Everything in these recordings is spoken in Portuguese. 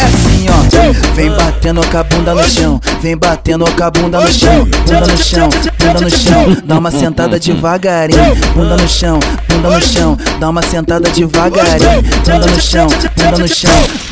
É assim, vem batendo com a bunda no chão, vem batendo com a bunda no chão, bunda no chão, bunda no chão, dá uma sentada devagarinho, bunda no chão, bunda no chão, dá uma sentada devagarinho, bunda no chão, bunda no chão.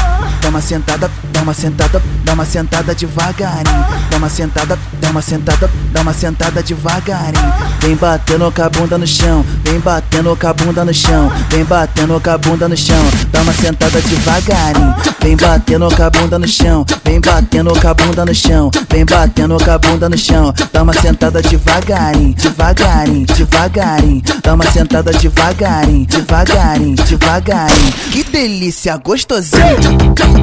Uma sentada, dá uma sentada, dá uma sentada devagarinho. Dá uma sentada, dá uma sentada, dá uma sentada devagarinho. Vem batendo com a bunda no chão, vem batendo com a bunda no chão, vem batendo com a bunda no chão. Dá uma sentada devagarinho. Vem batendo com a bunda no chão, vem batendo com a bunda no chão, vem batendo com a bunda no chão. Dá uma sentada devagarinho, devagarinho, devagarinho. Dá uma sentada devagarinho, devagarinho, devagarinho. Que delícia, gostosinho.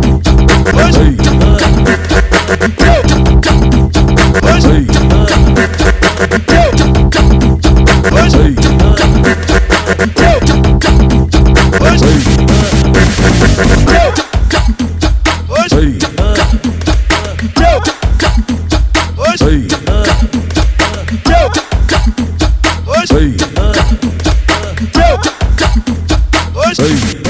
Hey.